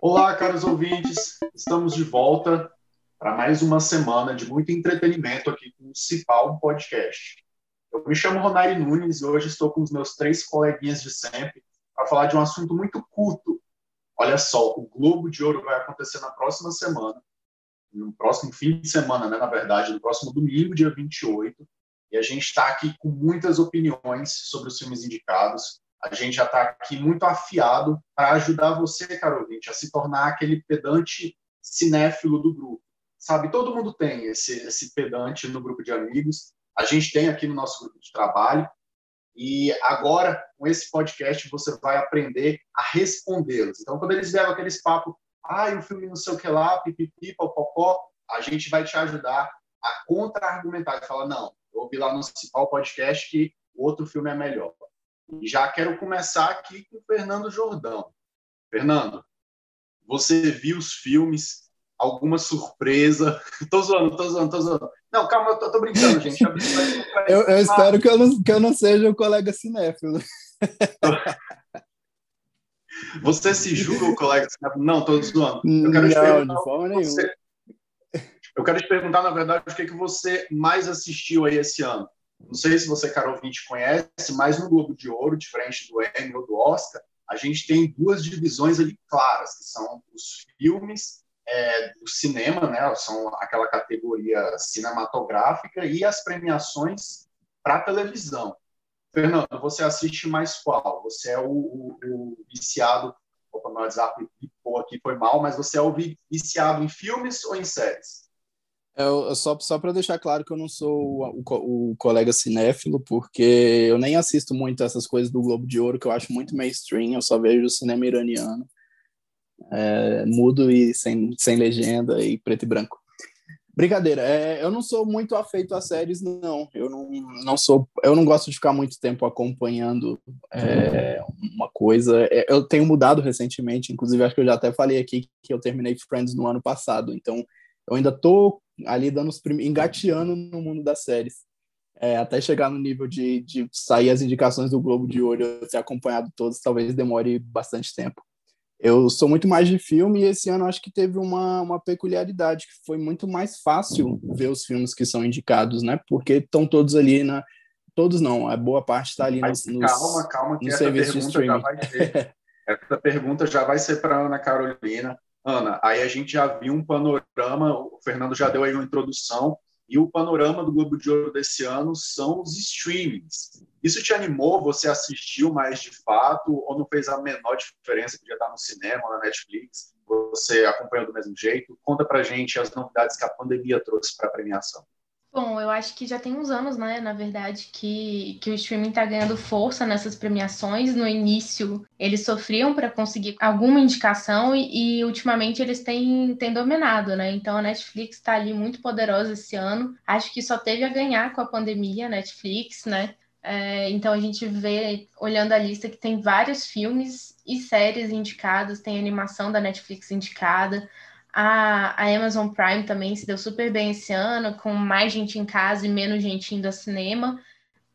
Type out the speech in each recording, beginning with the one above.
Olá, caros ouvintes, estamos de volta para mais uma semana de muito entretenimento aqui com o Cipal Podcast. Eu me chamo Ronari Nunes e hoje estou com os meus três coleguinhas de sempre para falar de um assunto muito curto. Olha só, o Globo de Ouro vai acontecer na próxima semana, no próximo fim de semana, né, na verdade, no próximo domingo, dia 28, e a gente está aqui com muitas opiniões sobre os filmes indicados. A gente já está aqui muito afiado para ajudar você, caro ouvinte, a se tornar aquele pedante cinéfilo do grupo. Sabe, todo mundo tem esse, esse pedante no grupo de amigos. A gente tem aqui no nosso grupo de trabalho. E agora, com esse podcast, você vai aprender a respondê-los. Então, quando eles vieram aqueles papos, ah, o filme não sei o que lá, pipipi, popopó, a gente vai te ajudar a contra-argumentar e falar, não, eu ouvi lá no principal podcast que o outro filme é melhor. E já quero começar aqui com o Fernando Jordão. Fernando, você viu os filmes? Alguma surpresa? tô zoando, tô zoando, tô zoando. Não, calma, eu tô, tô brincando, gente. eu, eu espero que eu, não, que eu não seja o colega cinéfilo. Você se julga o colega cinéfilo? Não, tô zoando. Eu quero não, de forma nenhuma. Você... Eu quero te perguntar, na verdade, o que, é que você mais assistiu aí esse ano. Não sei se você, caro ouvinte, conhece, mas no Globo de Ouro, diferente do Emmy ou do Oscar, a gente tem duas divisões ali claras, que são os filmes é, do cinema, né? São aquela categoria cinematográfica e as premiações para televisão. Fernando, você assiste mais qual? Você é o, o, o viciado. Opa, meu WhatsApp aqui, foi mal, mas você é o viciado em filmes ou em séries? Eu, só só para deixar claro que eu não sou o, o, o, colega cinéfilo, porque eu nem assisto muito essas coisas do Globo de Ouro, que eu acho muito mainstream, eu só vejo cinema iraniano, é, mudo e sem, sem legenda e preto e branco. Brincadeira, é, eu não sou muito afeito a séries, não. Eu não, não sou, eu não gosto de ficar muito tempo acompanhando é, uma coisa. É, eu tenho mudado recentemente, inclusive acho que eu já até falei aqui que eu terminei Friends no ano passado, então eu ainda tô ali dando os prim... engateando no mundo das séries. É, até chegar no nível de, de sair as indicações do Globo de Ouro, ter acompanhado todos, talvez demore bastante tempo. Eu sou muito mais de filme e esse ano acho que teve uma, uma peculiaridade, que foi muito mais fácil ver os filmes que são indicados, né? Porque estão todos ali na... Todos não, a boa parte está ali nos, nos, calma, calma, que no essa streaming. essa pergunta já vai ser para Ana Carolina. Ana, aí a gente já viu um panorama, o Fernando já deu aí uma introdução, e o panorama do Globo de Ouro desse ano são os streamings. Isso te animou? Você assistiu mais de fato ou não fez a menor diferença? Podia estar no cinema, na Netflix, você acompanhou do mesmo jeito? Conta pra gente as novidades que a pandemia trouxe para a premiação. Bom, eu acho que já tem uns anos, né, na verdade, que, que o streaming está ganhando força nessas premiações. No início, eles sofriam para conseguir alguma indicação e, e, ultimamente eles têm, têm dominado, né? Então a Netflix está ali muito poderosa esse ano. Acho que só teve a ganhar com a pandemia, a Netflix, né? É, então a gente vê, olhando a lista, que tem vários filmes e séries indicados, tem animação da Netflix indicada. A, a Amazon Prime também se deu super bem esse ano, com mais gente em casa e menos gente indo ao cinema.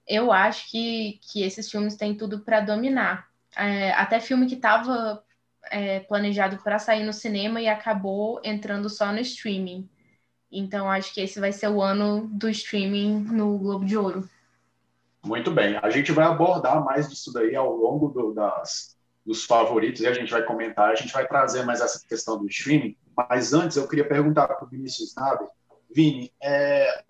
Eu acho que, que esses filmes têm tudo para dominar. É, até filme que estava é, planejado para sair no cinema e acabou entrando só no streaming. Então, acho que esse vai ser o ano do streaming no Globo de Ouro. Muito bem. A gente vai abordar mais disso daí ao longo do, das, dos favoritos e a gente vai comentar, a gente vai trazer mais essa questão do streaming. Mas antes, eu queria perguntar para o Vinícius Naber. Vini, é,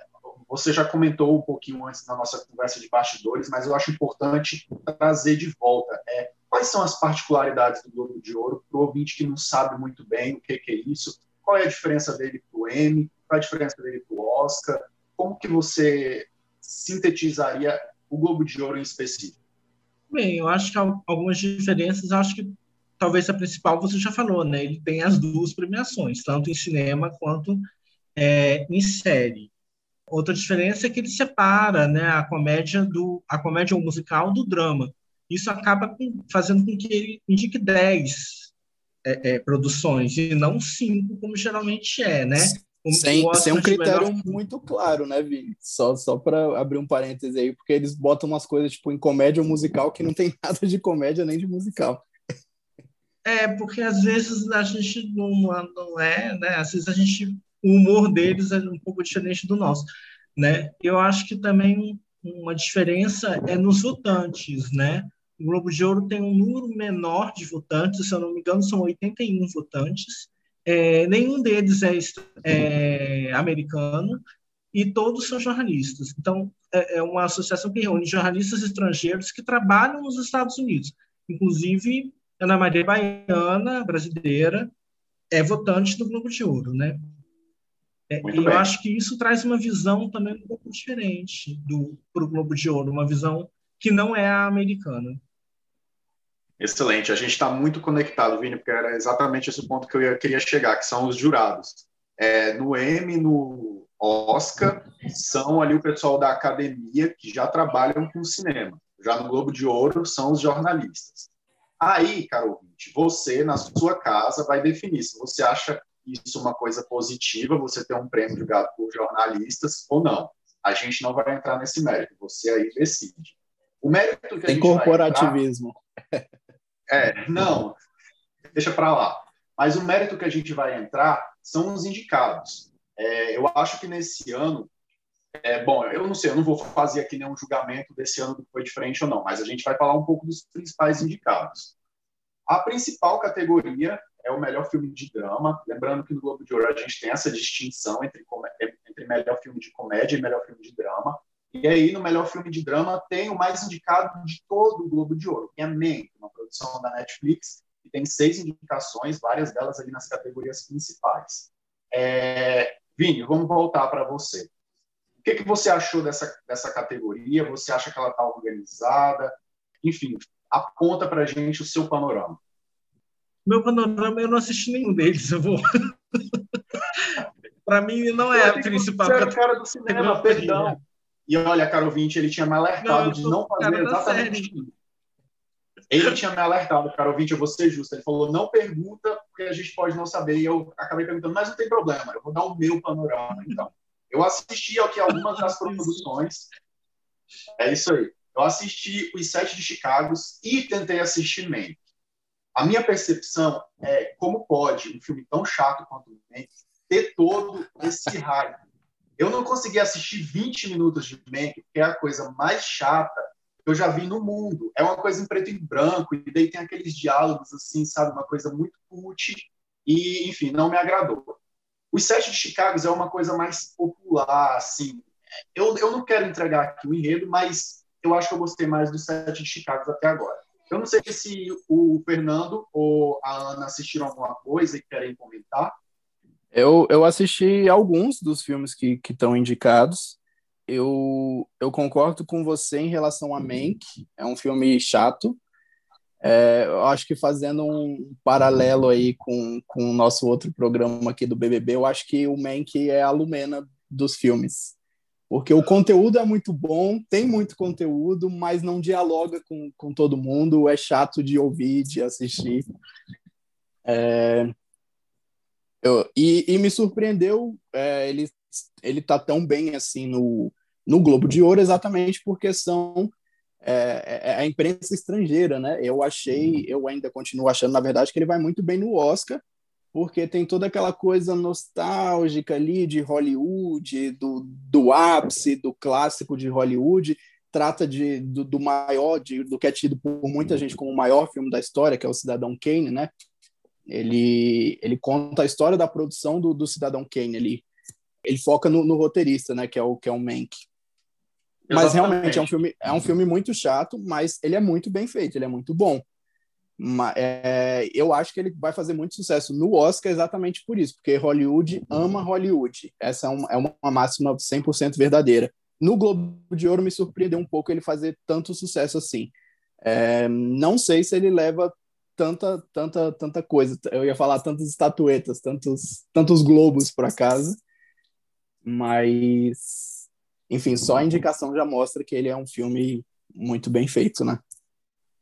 você já comentou um pouquinho antes na nossa conversa de bastidores, mas eu acho importante trazer de volta. É, quais são as particularidades do Globo de Ouro para o ouvinte que não sabe muito bem o que, que é isso? Qual é a diferença dele para o Emmy? Qual é a diferença dele para o Oscar? Como que você sintetizaria o Globo de Ouro em específico? Bem, eu acho que algumas diferenças, acho que talvez a principal você já falou, né? Ele tem as duas premiações, tanto em cinema quanto é, em série. Outra diferença é que ele separa, né, a comédia do a comédia musical do drama. Isso acaba com, fazendo com que ele indique 10 é, é, produções e não cinco, como geralmente é, né? Como sem, sem um critério melhor... muito claro, né, Vini? Só, só para abrir um parêntese aí, porque eles botam umas coisas tipo em comédia musical que não tem nada de comédia nem de musical. É, porque às vezes a gente não, não é, né? Às vezes a gente, o humor deles é um pouco diferente do nosso, né? Eu acho que também uma diferença é nos votantes, né? O Globo de Ouro tem um número menor de votantes, se eu não me engano, são 81 votantes. É, nenhum deles é, é, americano e todos são jornalistas. Então, é, é uma associação que reúne jornalistas estrangeiros que trabalham nos Estados Unidos. Inclusive, Ana Maria Baiana, brasileira, é votante do Globo de Ouro, né? É, e eu acho que isso traz uma visão também um pouco diferente para o Globo de Ouro, uma visão que não é a americana. Excelente, a gente está muito conectado, Vini, porque era exatamente esse ponto que eu queria chegar, que são os jurados. É, no M, no Oscar, são ali o pessoal da academia que já trabalham com cinema. Já no Globo de Ouro, são os jornalistas. Aí, caro ouvinte, você, na sua casa, vai definir se você acha isso uma coisa positiva, você ter um prêmio julgado por jornalistas ou não. A gente não vai entrar nesse mérito, você aí decide. O mérito que a Tem gente corporativismo. Entrar, é, não, deixa para lá. Mas o mérito que a gente vai entrar são os indicados. É, eu acho que nesse ano, é, bom, eu não sei, eu não vou fazer aqui nenhum julgamento desse ano que foi diferente ou não, mas a gente vai falar um pouco dos principais indicados. A principal categoria é o melhor filme de drama. Lembrando que no Globo de Ouro a gente tem essa distinção entre, entre melhor filme de comédia e melhor filme de drama. E aí, no melhor filme de drama, tem o mais indicado de todo o Globo de Ouro, que é Mank, uma produção da Netflix, que tem seis indicações, várias delas ali nas categorias principais. É... Vini, vamos voltar para você. O que, que você achou dessa, dessa categoria? Você acha que ela está organizada? Enfim, aponta para a gente o seu panorama. Meu panorama, eu não assisti nenhum deles, eu vou. para mim, não é a principal. Você cara do cinema, perdão. E olha, caro ouvinte, ele tinha me alertado não, de não fazer exatamente isso. Ele tinha me alertado, caro ouvinte, eu vou ser justo. Ele falou, não pergunta, porque a gente pode não saber. E eu acabei perguntando, mas não tem problema, eu vou dar o meu panorama, então. Eu assisti aqui algumas das produções. É isso aí. Eu assisti Os Sete de Chicago e tentei assistir Mank. A minha percepção é como pode um filme tão chato quanto Mank ter todo esse hype eu não consegui assistir 20 minutos de Mank, que é a coisa mais chata que eu já vi no mundo. É uma coisa em preto e branco, e daí tem aqueles diálogos assim, sabe? Uma coisa muito cult, e, enfim, não me agradou. Os Sete de Chicago é uma coisa mais popular, assim. Eu, eu não quero entregar aqui o enredo, mas eu acho que eu gostei mais dos Sete de Chicago até agora. Eu não sei se o Fernando ou a Ana assistiram alguma coisa e querem comentar. Eu, eu assisti alguns dos filmes que estão indicados. Eu, eu concordo com você em relação a Mank. É um filme chato. É, eu acho que fazendo um paralelo aí com, com o nosso outro programa aqui do BBB, eu acho que o Mank é a Lumena dos filmes. Porque o conteúdo é muito bom, tem muito conteúdo, mas não dialoga com, com todo mundo, é chato de ouvir, de assistir. É, eu, e, e, me surpreendeu é, ele ele tá tão bem assim no, no Globo de Ouro exatamente porque são é, é, a imprensa estrangeira, né? Eu achei, eu ainda continuo achando, na verdade, que ele vai muito bem no Oscar, porque tem toda aquela coisa nostálgica ali de Hollywood, do, do ápice, do clássico de Hollywood, trata de, do, do maior, de, do que é tido por muita gente como o maior filme da história, que é o Cidadão Kane, né? Ele, ele conta a história da produção do, do Cidadão Kane. Ele, ele foca no, no roteirista, né? Que é o, que é o Mank. Mas realmente é um, filme, é um filme muito chato, mas ele é muito bem feito, ele é muito bom. Mas, é, eu acho que ele vai fazer muito sucesso no Oscar exatamente por isso, porque Hollywood ama Hollywood. Essa é uma, é uma máxima 100% verdadeira. No Globo de Ouro me surpreendeu um pouco ele fazer tanto sucesso assim. É, não sei se ele leva tanta, tanta, tanta coisa. Eu ia falar tantas estatuetas, tantos, tantos globos para casa, mas, enfim, só a indicação já mostra que ele é um filme muito bem feito, né?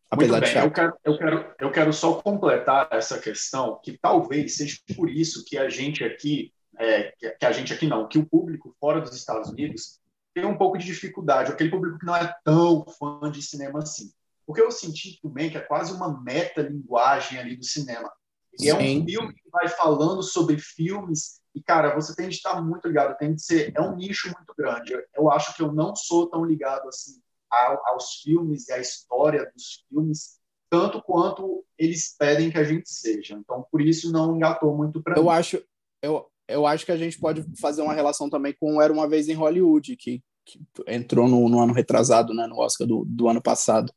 Apesar muito bem. de eu quero, eu, quero, eu quero só completar essa questão, que talvez seja por isso que a gente aqui, é, que a gente aqui não, que o público fora dos Estados Unidos tem um pouco de dificuldade, aquele público que não é tão fã de cinema assim porque eu senti também que é quase uma meta-linguagem ali do cinema. E é um filme que vai falando sobre filmes e, cara, você tem de estar muito ligado, tem de ser... É um nicho muito grande. Eu, eu acho que eu não sou tão ligado, assim, ao, aos filmes e à história dos filmes, tanto quanto eles pedem que a gente seja. Então, por isso, não engatou muito para mim. Eu acho... Eu, eu acho que a gente pode fazer uma relação também com Era Uma Vez em Hollywood, que, que entrou no, no, ano retrasado, né, no Oscar do, do ano passado.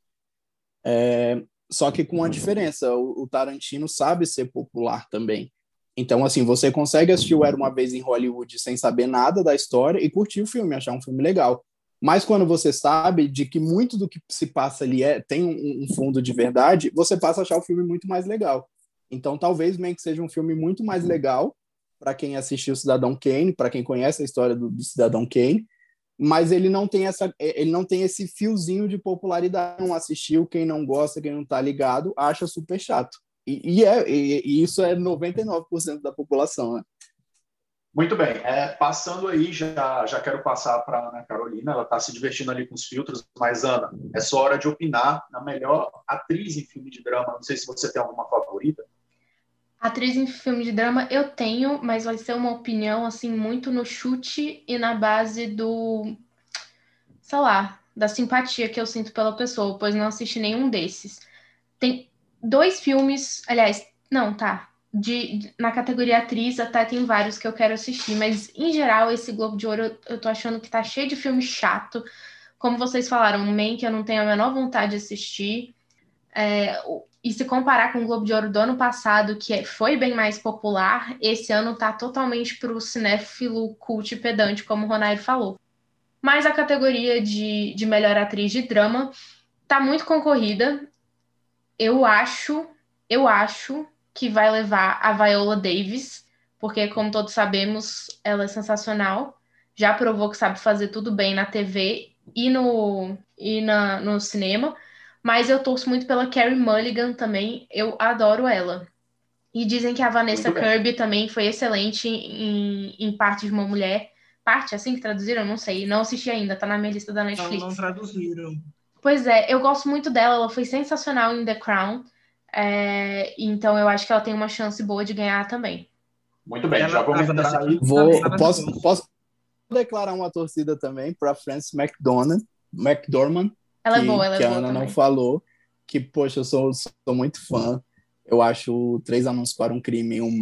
É, só que com uma diferença, o, o, Tarantino sabe ser popular também. Então, assim, você consegue assistir o Era Uma Vez em Hollywood sem saber nada da história e curtir o filme, achar um filme legal. Mas quando você sabe de que muito do que se passa ali é, tem um, um fundo de verdade, você passa a achar o filme muito mais legal. Então, talvez que seja um filme muito mais legal para quem assistiu Cidadão Kane, para quem conhece a história do, do, Cidadão Kane, mas ele não tem essa ele não tem esse fiozinho de popularidade. Não assistiu, quem não gosta, quem não está ligado, acha super chato. E, e é, e, e isso é 99% da população, né? Muito bem. É, passando aí, já, já quero passar para a Ana Carolina. Ela está se divertindo ali com os filtros. Mas, Ana, é só hora de opinar na melhor atriz em filme de drama. Não sei se você tem alguma favorita. Atriz em filme de drama eu tenho, mas vai ser uma opinião assim muito no chute e na base do, sei lá, da simpatia que eu sinto pela pessoa, pois não assisti nenhum desses. Tem dois filmes, aliás, não, tá. De, na categoria atriz até tem vários que eu quero assistir, mas em geral esse Globo de Ouro eu, eu tô achando que tá cheio de filme chato. Como vocês falaram, Man que eu não tenho a menor vontade de assistir. É, e se comparar com o Globo de Ouro do ano passado, que é, foi bem mais popular, esse ano tá totalmente para o cinéfilo cult pedante, como o Ronaldo falou. Mas a categoria de, de melhor atriz de drama tá muito concorrida. Eu acho, eu acho que vai levar a Viola Davis, porque, como todos sabemos, ela é sensacional. Já provou que sabe fazer tudo bem na TV e no, e na, no cinema mas eu torço muito pela Carrie Mulligan também. Eu adoro ela. E dizem que a Vanessa Kirby também foi excelente em, em Parte de uma Mulher. Parte, assim que traduziram? Não sei. Não assisti ainda, tá na minha lista da Netflix. Não, não traduziram. Pois é, eu gosto muito dela. Ela foi sensacional em The Crown. É, então eu acho que ela tem uma chance boa de ganhar também. Muito bem, ela, já vamos entrar aí. Vou, posso, posso declarar uma torcida também para Frances McDormand, McDormand ela é que, é boa, ela é que boa. a Ana também. não falou, que, poxa, eu sou, sou muito fã. Eu acho Três Anúncios para um Crime, um,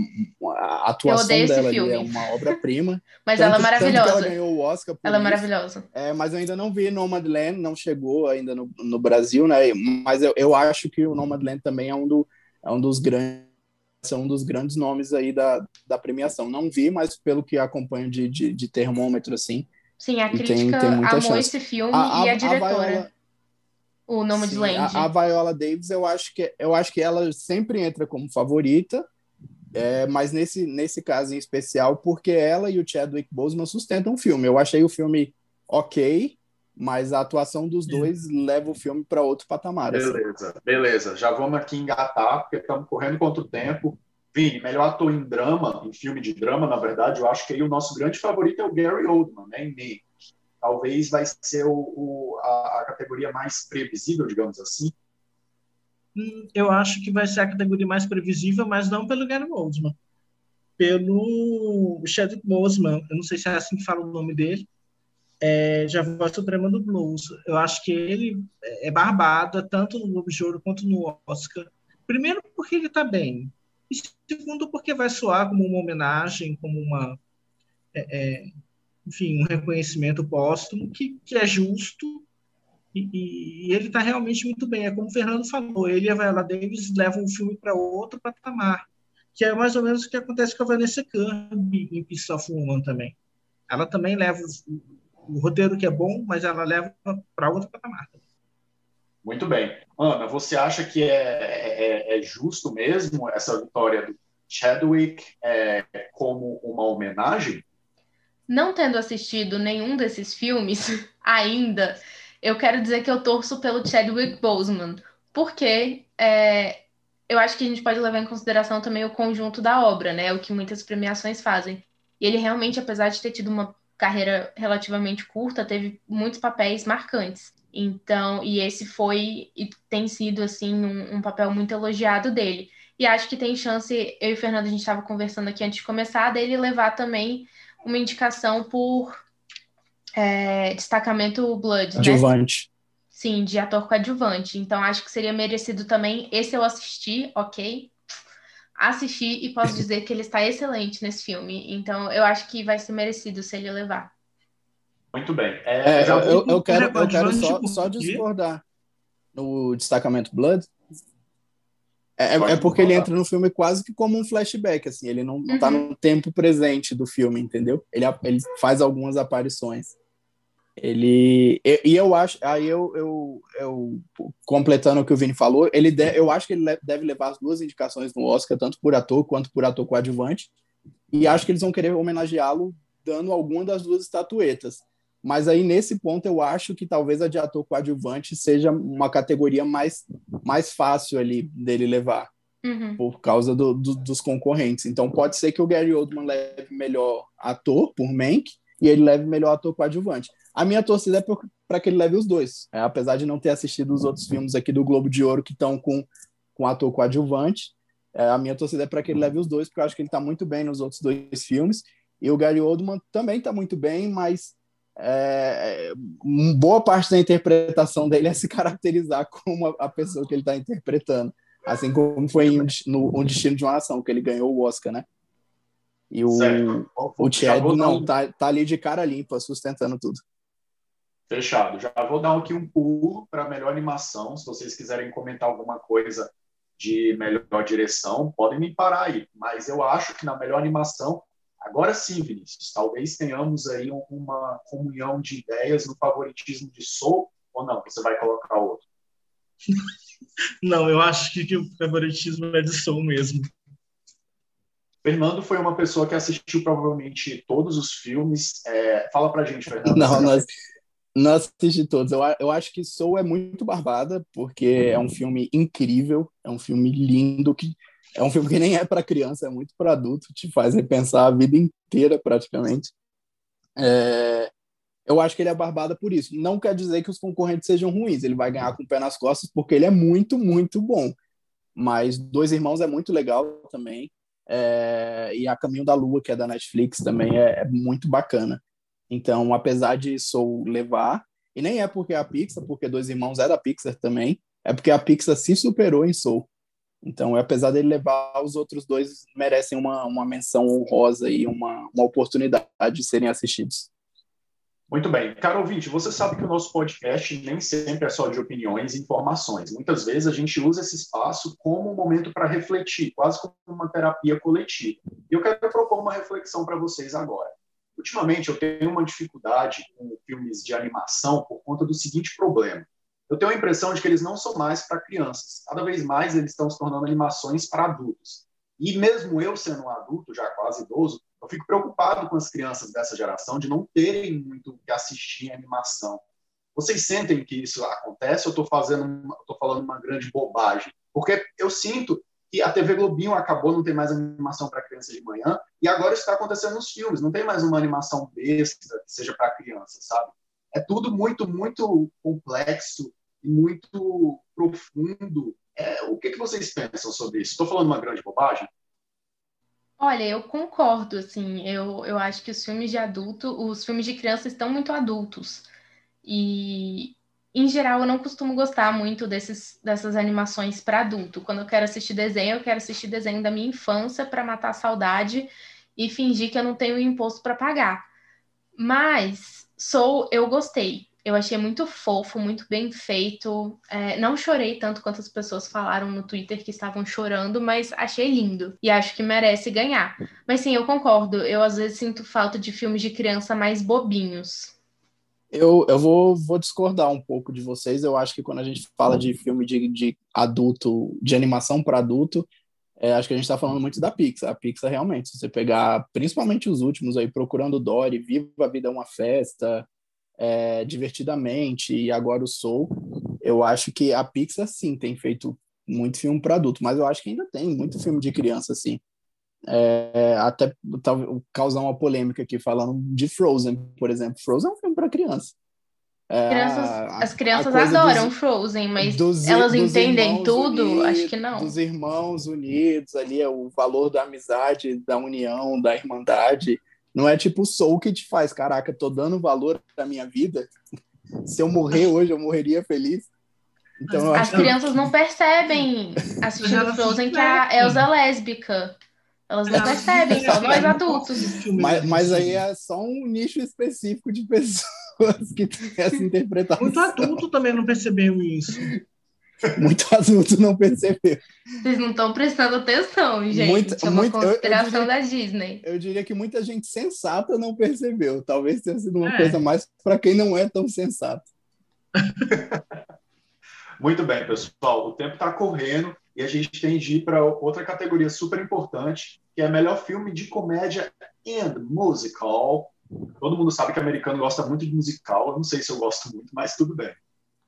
a atuação dela é uma obra-prima. mas tanto, ela é maravilhosa. ela ganhou o Oscar Ela é isso. é maravilhosa. É, mas eu ainda não vi Nomadland, não chegou ainda no, no Brasil, né? Mas eu, eu acho que o Nomadland também é um, do, é um dos grandes são um dos grandes nomes aí da, da premiação. Não vi, mas pelo que acompanho de, de, de termômetro, assim. Sim, a crítica tem, tem amou chance. esse filme a, a, e a diretora. A Viola, o Nomadland. A, a Viola Davis, eu acho que eu acho que ela sempre entra como favorita, é, mas nesse, nesse caso em especial, porque ela e o Chadwick Boseman sustentam o filme. Eu achei o filme ok, mas a atuação dos dois leva o filme para outro patamar. Assim. Beleza, assim. beleza. Já vamos aqui engatar, porque estamos correndo contra o tempo. Vini, melhor ator em drama, em filme de drama, na verdade, eu acho que aí o nosso grande favorito é o Gary Oldman, né, em Mank talvez vai ser o, o a, a, categoria mais previsível, digamos assim? Hum, eu acho que vai ser a categoria mais previsível, mas não pelo Gary Oldman. Pelo Chadwick Boseman, eu não sei se é assim que fala o nome dele, é, já voz suprema do blues. Eu acho que ele é barbada, tanto no Globo de Ouro quanto no Oscar. Primeiro, porque ele está bem. E segundo, porque vai soar como uma homenagem, como uma. É, é, enfim, um reconhecimento póstumo que, que é justo e, e ele está realmente muito bem. É como o Fernando falou, ele e a Viola Davis levam o filme para outro patamar, que é mais ou menos o que acontece com a Vanessa Kirby em Piece of Woman também. Ela também leva o, o roteiro que é bom, mas ela leva para outro patamar. Muito bem. Ana, você acha que é, é, é justo mesmo essa vitória do Chadwick é, como uma homenagem? Não tendo assistido nenhum desses filmes ainda, eu quero dizer que eu torço pelo Chadwick Boseman, porque é, eu acho que a gente pode levar em consideração também o conjunto da obra, né? O que muitas premiações fazem. E ele realmente, apesar de ter tido uma carreira relativamente curta, teve muitos papéis marcantes. Então, e esse foi e tem sido assim um, um papel muito elogiado dele. E acho que tem chance, eu e o Fernando a gente estava conversando aqui antes de começar, dele levar também uma indicação por é, destacamento Blood. Adjuvante. Né? Sim, de ator coadjuvante. Então acho que seria merecido também. Esse eu assisti, ok? Assisti e posso dizer que ele está excelente nesse filme. Então eu acho que vai ser merecido se ele levar. Muito bem. É, é, eu, eu, quero, eu quero só, só discordar no destacamento Blood. É, é, porque ele entra no filme quase que como um flashback, assim, ele não, não tá uhum. no tempo presente do filme, entendeu? Ele, ele faz algumas aparições. Ele. E, e eu acho. Aí eu, eu, eu, completando o que o Vini falou, ele de, eu acho que ele deve levar as duas indicações no Oscar, tanto por ator quanto por ator coadjuvante. E acho que eles vão querer homenageá-lo dando alguma das duas estatuetas. Mas aí, nesse ponto, eu acho que talvez a de ator coadjuvante seja uma categoria mais, mais fácil ali dele levar, uhum. por causa do, do, dos concorrentes. Então, pode ser que o Gary Oldman leve melhor ator, por Mank, e ele leve melhor ator coadjuvante. A minha torcida é para que ele leve os dois, é, apesar de não ter assistido os outros filmes aqui do Globo de Ouro que estão com, com ator coadjuvante. É, a minha torcida é para que ele leve os dois, porque eu acho que ele está muito bem nos outros dois filmes. E o Gary Oldman também está muito bem, mas é, boa parte da interpretação dele é se caracterizar como a, a pessoa que ele está interpretando, assim como foi em, no Um Destino de uma Ação, que ele ganhou o Oscar, né? E o, o Chad não, tá, tá ali de cara limpa, sustentando tudo. Fechado. Já vou dar aqui um pulo para melhor animação. Se vocês quiserem comentar alguma coisa de melhor direção, podem me parar aí. Mas eu acho que na melhor animação Agora sim, Vinícius, talvez tenhamos aí uma comunhão de ideias no favoritismo de Soul, ou não? Você vai colocar outro? Não, eu acho que, que o favoritismo é de Soul mesmo. Fernando foi uma pessoa que assistiu provavelmente todos os filmes. É, fala pra gente, Fernando. Não, nós, não assisti todos. Eu, eu acho que Soul é muito barbada, porque é um filme incrível, é um filme lindo que é um filme que nem é para criança, é muito para adulto, te faz repensar a vida inteira praticamente. É, eu acho que ele é barbada por isso. Não quer dizer que os concorrentes sejam ruins, ele vai ganhar com o pé nas costas porque ele é muito, muito bom. Mas Dois Irmãos é muito legal também. É, e A Caminho da Lua, que é da Netflix, também é, é muito bacana. Então, apesar de Soul levar, e nem é porque é a Pixar, porque Dois Irmãos é da Pixar também, é porque a Pixar se superou em Soul. Então, apesar dele levar, os outros dois merecem uma, uma menção honrosa e uma, uma oportunidade de serem assistidos. Muito bem. Caro ouvinte, você sabe que o nosso podcast nem sempre é só de opiniões e informações. Muitas vezes a gente usa esse espaço como um momento para refletir, quase como uma terapia coletiva. E eu quero propor uma reflexão para vocês agora. Ultimamente eu tenho uma dificuldade com filmes de animação por conta do seguinte problema eu tenho a impressão de que eles não são mais para crianças. Cada vez mais eles estão se tornando animações para adultos. E mesmo eu sendo um adulto, já quase idoso, eu fico preocupado com as crianças dessa geração de não terem muito que assistir em animação. Vocês sentem que isso acontece ou estou fazendo, estou falando uma grande bobagem? Porque eu sinto que a TV Globinho acabou, não tem mais animação para criança de manhã, e agora isso está acontecendo nos filmes, não tem mais uma animação besta que seja para criança, sabe? É tudo muito, muito complexo, muito profundo. É, o que, que vocês pensam sobre isso? Estou falando uma grande bobagem? Olha, eu concordo, assim, eu, eu acho que os filmes de adulto, os filmes de criança estão muito adultos. E, em geral, eu não costumo gostar muito desses, dessas animações para adulto. Quando eu quero assistir desenho, eu quero assistir desenho da minha infância para matar a saudade e fingir que eu não tenho imposto para pagar. Mas sou, eu gostei. Eu achei muito fofo, muito bem feito. É, não chorei tanto quanto as pessoas falaram no Twitter que estavam chorando, mas achei lindo e acho que merece ganhar. Mas sim, eu concordo. Eu às vezes sinto falta de filmes de criança mais bobinhos. Eu, eu vou, vou discordar um pouco de vocês. Eu acho que quando a gente fala de filme de, de adulto, de animação para adulto, é, acho que a gente está falando muito da Pixar. A Pixar realmente, se você pegar principalmente os últimos aí, Procurando Dory, Viva a Vida é uma Festa, é, divertidamente e agora o Soul, eu acho que a Pixar sim tem feito muito filme para adulto, mas eu acho que ainda tem muito filme de criança assim. É, até causar uma polêmica aqui falando de Frozen, por exemplo. Frozen é um filme para criança. Crianças, as crianças adoram dos, Frozen, mas dos, elas dos entendem tudo? Unidos, acho que não. Dos irmãos unidos ali, é o valor da amizade, da união, da irmandade. Não é tipo o Soul que te faz, caraca, tô dando valor da minha vida. Se eu morrer hoje, eu morreria feliz. Então, As crianças não percebem assistindo Frozen que a Elsa é lésbica. Elas não percebem, só nós adultos. Mas, mas aí é só um nicho específico de pessoas que tem essa interpretação. Muito adulto também não percebeu isso. Muito adulto não percebeu. Vocês não estão prestando atenção, gente. Muito, é uma muito, conspiração eu, eu diria, da Disney. Eu diria que muita gente sensata não percebeu. Talvez tenha sido uma é. coisa mais para quem não é tão sensato. Muito bem, pessoal. O tempo está correndo e a gente tem de ir para outra categoria super importante, que é melhor filme de comédia and musical. Todo mundo sabe que americano gosta muito de musical. Eu não sei se eu gosto muito, mas tudo bem.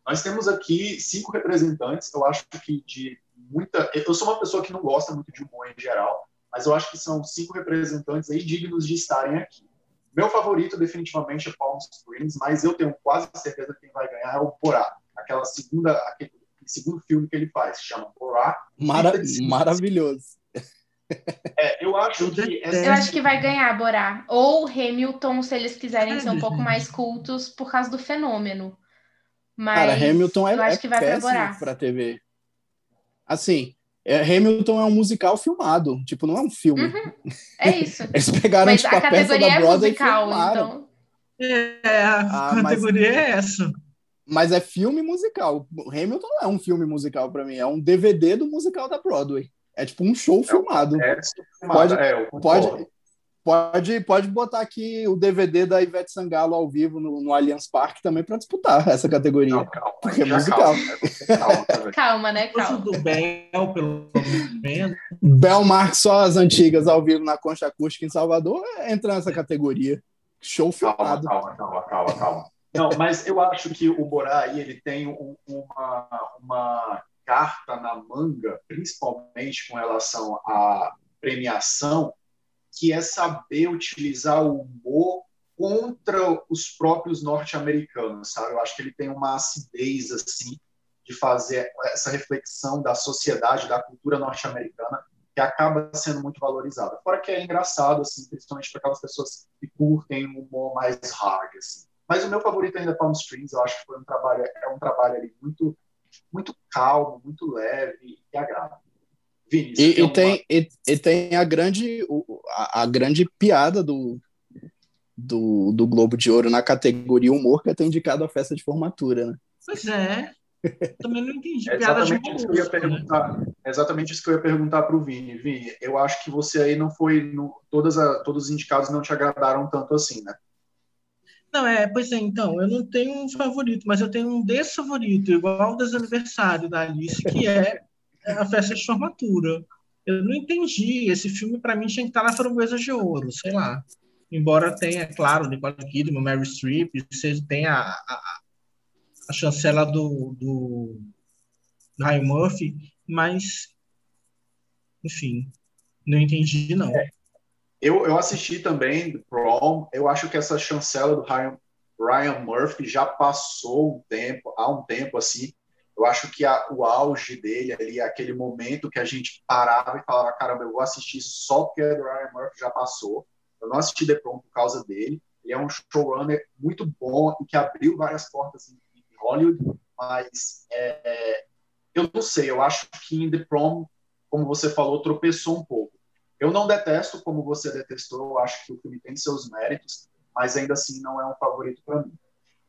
Nós temos aqui cinco representantes. Eu acho que de muita. Eu sou uma pessoa que não gosta muito de humor em geral, mas eu acho que são cinco representantes aí dignos de estarem aqui. Meu favorito, definitivamente, é Palm Springs, mas eu tenho quase certeza que quem vai ganhar é o Porá aquela segunda, aquele segundo filme que ele faz, se chama Borat. Mara maravilhoso. É, eu acho que eu acho que vai ganhar Borá ou Hamilton se eles quiserem ser um pouco mais cultos por causa do fenômeno. Mas Cara, Hamilton é, eu acho é que vai péssimo para TV. Assim, é, Hamilton é um musical filmado, tipo, não é um filme. Uhum, é isso. Eles pegaram mas tipo, a, a categoria é musical, então. É, a ah, categoria mas... é essa. Mas é filme musical. Hamilton não é um filme musical para mim, é um DVD do musical da Broadway. É tipo um show é filmado. É, pode, é, pode, pode, pode botar aqui o DVD da Ivete Sangalo ao vivo no, no Allianz Parque também para disputar essa categoria. Não, calma, porque é musical. Calma, calma, calma né? Calma. Do Bel, pelo menos. Bel Marques, só as antigas ao vivo na Concha Acústica em Salvador, entra nessa categoria. Show filmado. Calma, calma, calma, calma. Não, mas eu acho que o Borá aí, ele tem um, uma, uma carta na manga, principalmente com relação à premiação, que é saber utilizar o humor contra os próprios norte-americanos, sabe? Eu acho que ele tem uma acidez assim de fazer essa reflexão da sociedade, da cultura norte-americana, que acaba sendo muito valorizada. Fora que é engraçado, assim, principalmente para aquelas pessoas que curtem um humor mais hard, assim. Mas o meu favorito ainda é Palm Springs, eu acho que foi um trabalho, é um trabalho ali muito, muito calmo, muito leve e agrada. Vinícius, e, e, tem, e, e, tem a grande, a, a, grande piada do, do, do Globo de Ouro na categoria humor que é ter indicado a festa de formatura, né? Pois é. Também não entendi. É exatamente, isso que eu ia né? perguntar, né? exatamente isso que eu ia perguntar para o Vini. Vini, eu acho que você aí não foi. No, todas a, todos os indicados não te agradaram tanto assim, né? Não, é, pois é, então, eu não tenho um favorito, mas eu tenho um desfavorito, igual o das aniversário da Alice, que é a festa de formatura. Eu não entendi. Esse filme, para mim, tinha que estar na Framboesa de Ouro, sei lá. Embora tenha, claro, Nicole Kidman, Mary Streep, você tem a, a, a chancela do, do, do Ryan Murphy, mas, enfim, não entendi, não. É. Eu, eu assisti também Prom. Eu acho que essa chancela do Ryan, Ryan Murphy já passou um tempo, há um tempo assim. Eu acho que a, o auge dele ali, aquele momento que a gente parava e falava, caramba, eu vou assistir só porque é do Ryan Murphy já passou. Eu não assisti The Prom por causa dele. Ele é um showrunner muito bom e que abriu várias portas em, em Hollywood, mas é eu não sei, eu acho que em The Prom, como você falou, tropeçou um pouco. Eu não detesto como você detestou, eu acho que o filme tem seus méritos, mas ainda assim não é um favorito para mim.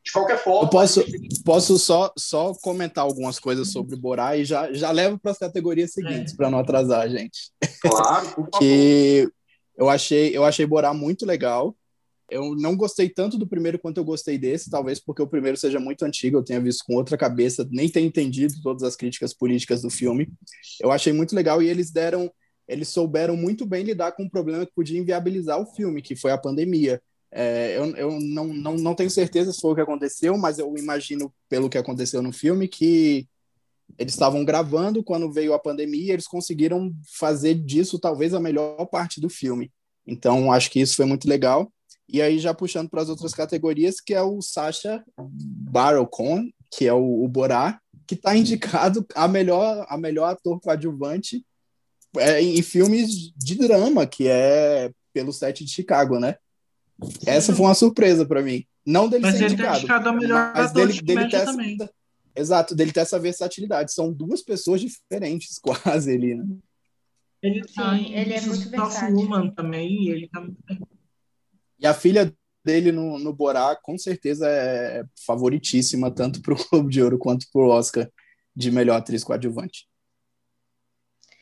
De qualquer forma. Eu posso, posso só, só comentar algumas coisas sobre Borá e já, já levo para as categorias seguintes, é. para não atrasar a gente. Claro, por favor. que eu achei, eu achei Borá muito legal. Eu não gostei tanto do primeiro quanto eu gostei desse, talvez porque o primeiro seja muito antigo, eu tenha visto com outra cabeça, nem tenha entendido todas as críticas políticas do filme. Eu achei muito legal e eles deram eles souberam muito bem lidar com um problema que podia inviabilizar o filme, que foi a pandemia. É, eu eu não, não, não tenho certeza se foi o que aconteceu, mas eu imagino, pelo que aconteceu no filme, que eles estavam gravando quando veio a pandemia eles conseguiram fazer disso talvez a melhor parte do filme. Então, acho que isso foi muito legal. E aí, já puxando para as outras categorias, que é o Sacha Baron que é o, o Borá, que está indicado a melhor, a melhor ator coadjuvante é, em filmes de drama, que é pelo set de Chicago, né? Essa foi uma surpresa para mim. Não dele mas ser ele tá indicado, indicado a melhor mas dele, de dele ter também. essa, exato, dele ter essa versatilidade. São duas pessoas diferentes, quase ali, né? Ele tá Sim, ele é muito versátil. Woman também, e ele tá muito bem. E a filha dele no, no Borá, com certeza, é favoritíssima, tanto para o Globo de Ouro quanto para o Oscar de melhor atriz coadjuvante.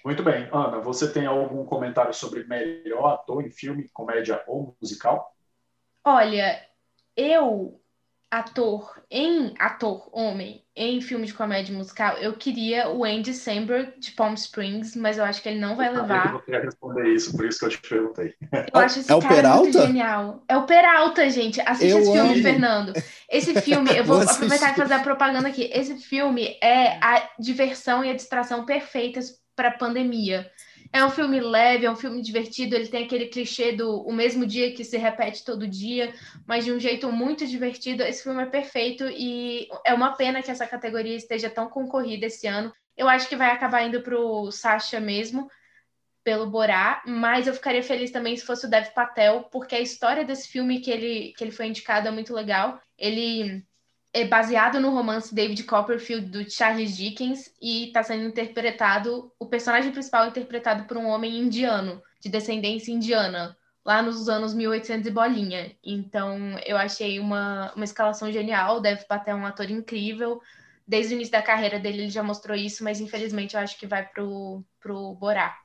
Muito bem. Ana, você tem algum comentário sobre melhor ator em filme, comédia ou musical? Olha, eu, ator, em ator, homem, em filme de comédia musical, eu queria o Andy Samberg de Palm Springs, mas eu acho que ele não vai Eu levar. queria responder isso, por isso que eu te perguntei. Eu acho esse É o cara muito Peralta? genial. É o Peralta, gente. Assiste Eu esse filme, amo. Fernando. Esse filme, eu vou, Vou aproveitar e fazer a propaganda aqui. Esse filme é a diversão e a distração perfeitas para pandemia. É um filme leve, é um filme divertido, ele tem aquele clichê do o mesmo dia que se repete todo dia, mas de um jeito muito divertido. Esse filme é perfeito e é uma pena que essa categoria esteja tão concorrida esse ano. Eu acho que vai acabar indo pro Sasha mesmo, pelo Borá, mas eu ficaria feliz também se fosse o Dev Patel, porque a história desse filme que ele, que ele foi indicado é muito legal. Ele é baseado no romance David Copperfield do Charles Dickens e está sendo interpretado, o personagem principal é interpretado por um homem indiano, de descendência indiana, lá nos anos 1800 e bolinha. Então, eu achei uma, uma escalação genial, o Dev Patel é um ator incrível, desde o início da carreira dele ele já mostrou isso, mas infelizmente eu acho que vai pro, pro Borá.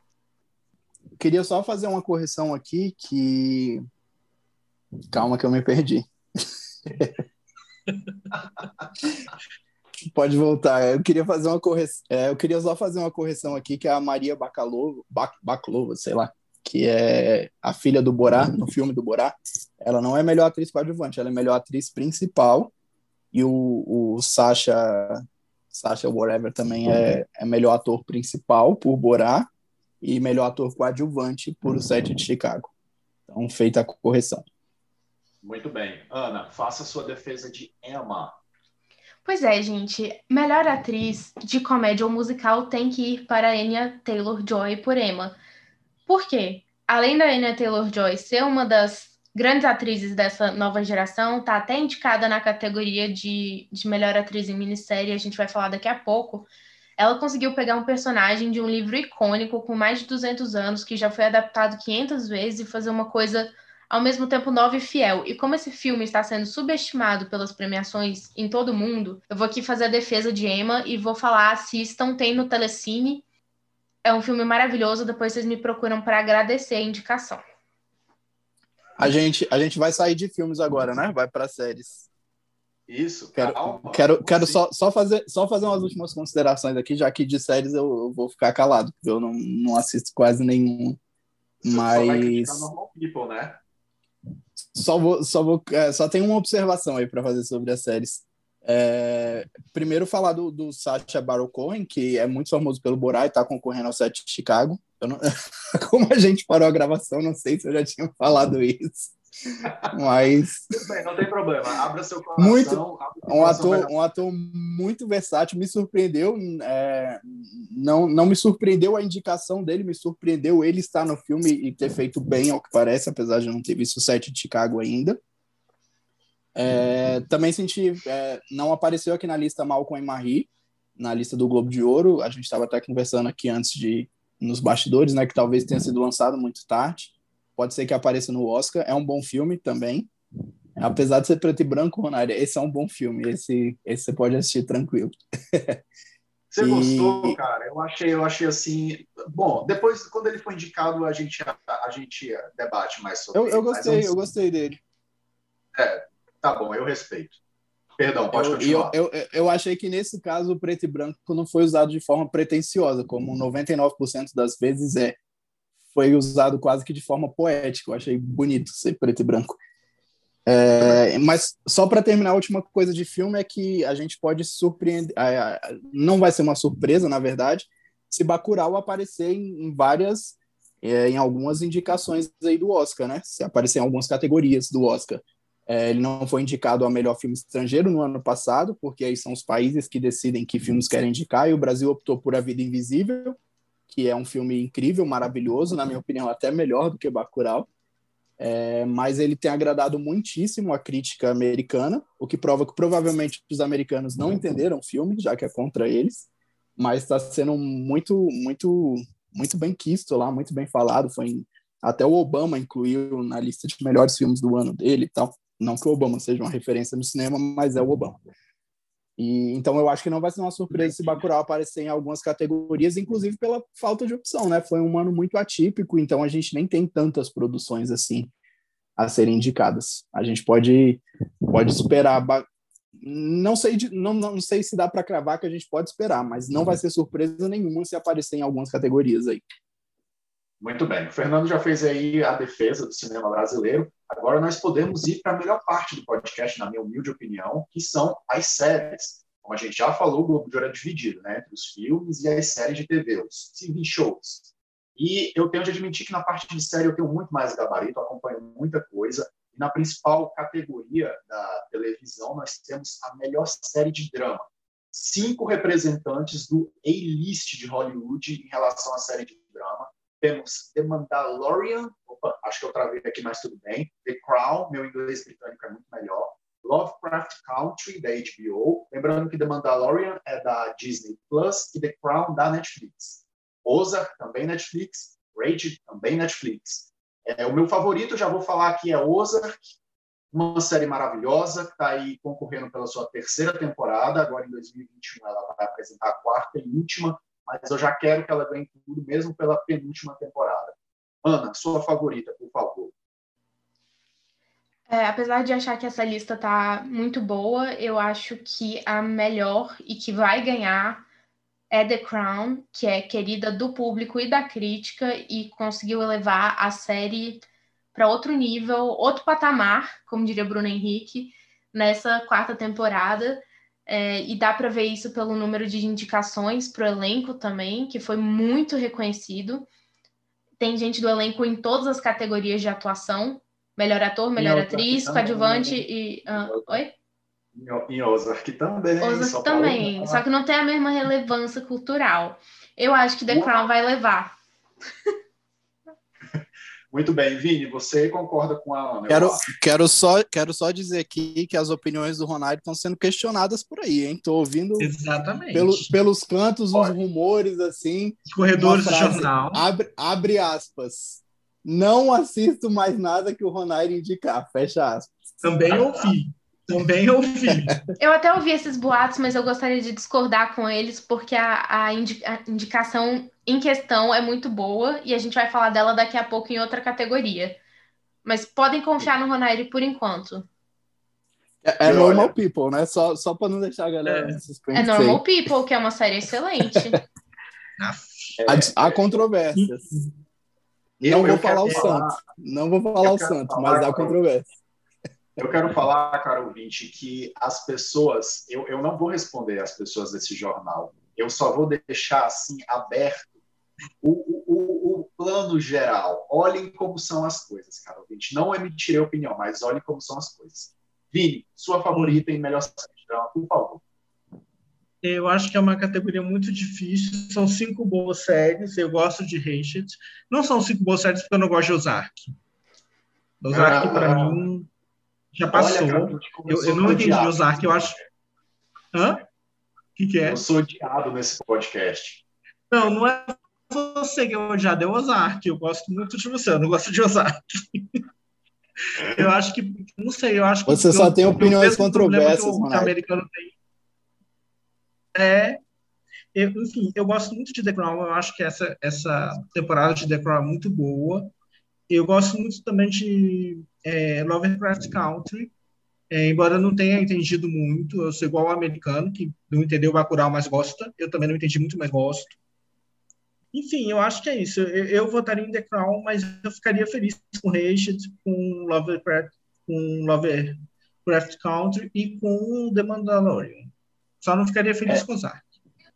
Queria só fazer uma correção aqui que. Calma que eu me perdi. Pode voltar. Eu queria fazer uma correção. eu queria só fazer uma correção aqui que é a Maria Bacalova, Bac- Baklova, sei lá, que é a filha do Borá no filme do Borá. Ela não é melhor atriz coadjuvante, ela é melhor atriz principal. E o, o Sasha, Sasha whatever também é, é melhor ator principal por Borá e melhor ator coadjuvante por O Sete de Chicago. Então, feita a correção. Muito bem. Ana, faça sua defesa de Emma. Pois é, gente. Melhor atriz de comédia ou musical tem que ir para Anya Taylor-Joy por Emma. Por quê? Além da Anya Taylor-Joy ser uma das grandes atrizes dessa nova geração, tá até indicada na categoria de, de melhor atriz em minissérie, a gente vai falar daqui a pouco. Ela conseguiu pegar um personagem de um livro icônico com mais de 200 anos, que já foi adaptado 500 vezes, e fazer uma coisa ao mesmo tempo nova e fiel. E como esse filme está sendo subestimado pelas premiações em todo o mundo, eu vou aqui fazer a defesa de Emma e vou falar: assistam, tem no Telecine. É um filme maravilhoso. Depois vocês me procuram para agradecer a indicação. A gente, a gente vai sair de filmes agora, né? Vai para séries. Isso, Quero, calma. quero, quero Sim. só, só, fazer, só fazer umas últimas considerações aqui, já que de séries eu, eu vou ficar calado, porque eu não, não assisto quase nenhum. Você só vai criticar Mas Normal People, né? Só vou, só vou, é, só tem uma observação aí para fazer sobre as séries. É, primeiro falar do, do Sacha Baron Cohen, que é muito famoso pelo Borá e está concorrendo ao set de Chicago. Não- como a gente parou a gravação, não sei se eu já tinha falado isso, mas bem, não tem problema. Abra seu coração. Muito- seu um ator, um ator muito versátil, me surpreendeu. é, não, não me surpreendeu a indicação dele, me surpreendeu ele estar no filme e ter feito bem, ao que parece, apesar de eu não ter visto o set de Chicago ainda. É, também senti, é, não apareceu aqui na lista Malcolm e Marie, na lista do Globo de Ouro. A gente estava até conversando aqui antes de nos bastidores, né, que talvez tenha sido lançado muito tarde. Pode ser que apareça no Oscar. É um bom filme também. Apesar de ser preto e branco, Ronário, esse é um bom filme. Esse, esse você pode assistir tranquilo. Você E- gostou, cara? Eu achei, eu achei assim. Bom, depois, quando ele foi indicado, a gente, a, a gente debate mais sobre Eu, ele. eu gostei, eu gostei dele. Tá bom, eu respeito. Perdão, pode Eu, continuar. eu, eu, eu achei que nesse caso o preto e branco não foi usado de forma pretensiosa, como 99% das vezes é. Foi usado quase que de forma poética. Eu achei bonito ser preto e branco. É, mas só para terminar, a última coisa de filme é que a gente pode surpreender. Não vai ser uma surpresa, na verdade, se Bacurau aparecer em várias é, em algumas indicações aí do Oscar, né? Se aparecer em algumas categorias do Oscar. É, ele não foi indicado a melhor filme estrangeiro no ano passado, porque aí são os países que decidem que filmes querem indicar, e o Brasil optou por A Vida Invisível, que é um filme incrível, maravilhoso, na minha opinião, até melhor do que Bacurau. É, mas ele tem agradado muitíssimo a crítica americana, o que prova que provavelmente os americanos não entenderam o filme, já que é contra eles, mas está sendo muito, muito, muito bem quisto lá, muito bem falado. Foi em, até o Obama incluiu na lista de melhores filmes do ano dele tal. Não que o Obama seja uma referência no cinema, mas é o Obama. E, então eu acho que não vai ser uma surpresa se Bacurau aparecer em algumas categorias, inclusive pela falta de opção, né? Foi um ano muito atípico, então a gente nem tem tantas produções assim a serem indicadas. A gente pode pode esperar não sei não, não sei se dá para cravar que a gente pode esperar, mas não vai ser surpresa nenhuma se aparecer em algumas categorias aí. Muito bem. O Fernando já fez aí a defesa do cinema brasileiro. Agora nós podemos ir para a melhor parte do podcast, na minha humilde opinião, que são as séries. Como a gente já falou, o Globo de Ouro é dividido né, entre os filmes e as séries de TV, os TV shows. E eu tenho de admitir que na parte de série eu tenho muito mais gabarito, acompanho muita coisa. E na principal categoria da televisão, nós temos a melhor série de drama. Cinco representantes do A-list de Hollywood em relação à série de drama temos The Mandalorian, opa, acho que eu travei aqui, mas tudo bem. The Crown, meu inglês britânico é muito melhor. Lovecraft Country, da HBO. Lembrando que The Mandalorian é da Disney Plus e The Crown da Netflix. Ozark, também Netflix. Rage, também Netflix. É, o meu favorito, já vou falar aqui, é Ozark, uma série maravilhosa, que está aí concorrendo pela sua terceira temporada. Agora, em 2021, ela vai apresentar a quarta e última mas eu já quero que ela ganhe tudo, mesmo pela penúltima temporada. Ana, sua favorita, por favor. É, apesar de achar que essa lista tá muito boa, eu acho que a melhor e que vai ganhar é The Crown, que é querida do público e da crítica e conseguiu elevar a série para outro nível, outro patamar, como diria Bruno Henrique, nessa quarta temporada. É, e dá para ver isso pelo número de indicações para o elenco também, que foi muito reconhecido. Tem gente do elenco em todas as categorias de atuação: melhor ator, melhor atriz, coadjuvante né? e. Uh, oi? Em Ozark também. Ozark também, só que não tem a mesma relevância cultural. Eu acho que The Crown vai levar. Muito bem, Vini, você concorda com a Ana? Quero, quero, só, quero só dizer aqui que as opiniões do Ronaldo estão sendo questionadas por aí, hein? Estou ouvindo Exatamente. Pelo, pelos cantos os rumores, assim. Os corredores do jornal. Abre, abre aspas. Não assisto mais nada que o Ronaldo indicar, fecha aspas. Também ouvi. Também ouvi. Eu até ouvi esses boatos, mas eu gostaria de discordar com eles, porque a, a, indica, a, indicação em questão é muito boa e a gente vai falar dela daqui a pouco em outra categoria. Mas podem confiar no Ronaire por enquanto. É, é Normal People, né? Só, só para não deixar a galera é. É Normal People, que é uma série excelente. há, há controvérsias. Eu, não vou falar o falar, santo. Não vou falar o santo, mas há controvérsias. Eu quero falar, cara ouvinte, que as pessoas, eu, eu não vou responder às pessoas desse jornal, eu só vou deixar assim aberto o, o, o, plano geral. Olhem como são as coisas, cara ouvinte. Não emitirei opinião, mas olhem como são as coisas. Vini, sua favorita em melhor série por favor. Eu acho que é uma categoria muito difícil. São cinco boas séries. Eu gosto de Rachel. Não são cinco boas séries porque eu não gosto de Ozark. Ozark, ah, para mim, já passou. Olha, eu, eu, não entendi Ozark, eu acho. Hã? O que, que é? Eu sou odiado nesse podcast. Não, não é você que é odiado, é o Ozark. Eu gosto muito de você, eu não gosto de Ozark. eu acho que, não sei, eu acho que. Você só tem opiniões controversas, que o, que o americano tem. É. Eu, enfim, eu gosto muito de The Crown. Eu acho que essa, essa temporada de The Crown é muito boa. Eu gosto muito também de é, Lovecraft Country, é, embora eu não tenha entendido muito, eu sou igual ao americano, que não entendeu o Bacurau, mas gosta. Eu também não entendi muito, mas gosto. Enfim, eu acho que é isso. Eu, eu votaria em The Crown, mas eu ficaria feliz com Rachel, com Lovecraft, com Lovecraft Country e com The Mandalorian. Só não ficaria feliz é. com Zark.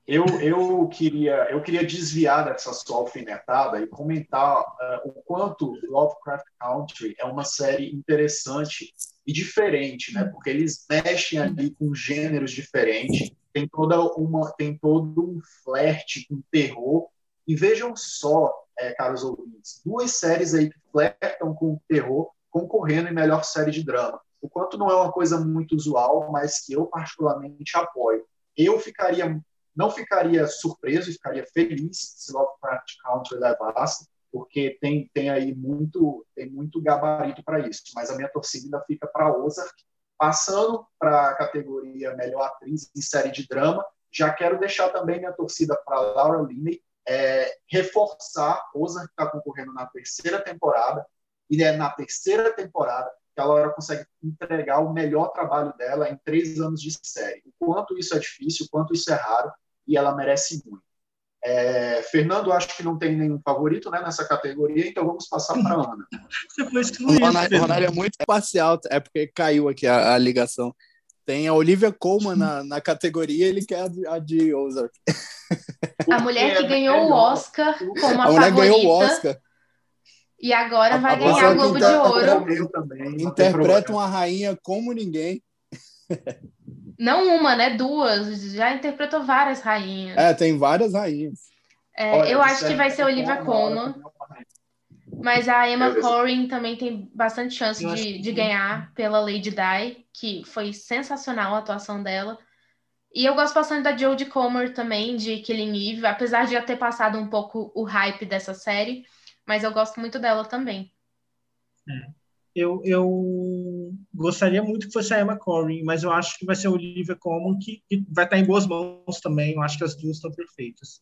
Eu, eu, queria, eu queria desviar dessa sua alfinetada e comentar uh, o quanto Lovecraft Country é uma série interessante e diferente, né? Porque eles mexem ali com gêneros diferentes, tem toda uma, tem todo um flerte com terror. E vejam só, é, caros ouvintes, duas séries aí que flertam com terror concorrendo em melhor série de drama. O quanto não é uma coisa muito usual, mas que eu particularmente apoio. Eu ficaria não ficaria surpreso ficaria feliz se Lovecraft Country levasse, porque tem, tem aí muito, tem muito gabarito para isso. Mas a minha torcida ainda fica para Ozark. Passando para a categoria Melhor Atriz em Série de Drama, já quero deixar também minha torcida para Laura Linney, é, reforçar, Ozark está concorrendo na terceira temporada, e é na terceira temporada que a Laura consegue entregar o melhor trabalho dela em três anos de série. O quanto isso é difícil, o quanto isso é raro, e ela merece muito. É, Fernando, acho que não tem nenhum favorito né, nessa categoria, então vamos passar para a Ana. Você foi excluído. O Ronaldo é muito parcial, é porque caiu aqui a, a ligação. Tem a Olivia Colman na, na categoria, ele quer a de, a de Ozark. A mulher que ganhou o Oscar como a, a mulher favorita. ganhou o Oscar. E agora vai ganhar o Globo de Ouro. Também, Interpreta uma rainha como ninguém. Não uma, né? Duas. Já interpretou várias rainhas. É, tem várias rainhas. É, Olha, eu acho que vai ser Olivia Colman. Mas a Emma Corrin também tem bastante chance de, de ganhar pela Lady Di, que foi sensacional a atuação dela. E eu gosto bastante da Jodie Comer também, de Killing Eve, apesar de já ter passado um pouco o hype dessa série, mas eu gosto muito dela também. É eu, eu gostaria muito que fosse a Emma Corrin, mas eu acho que vai ser a Olivia Colman, que, que vai estar em boas mãos também. Eu acho que as duas estão perfeitas.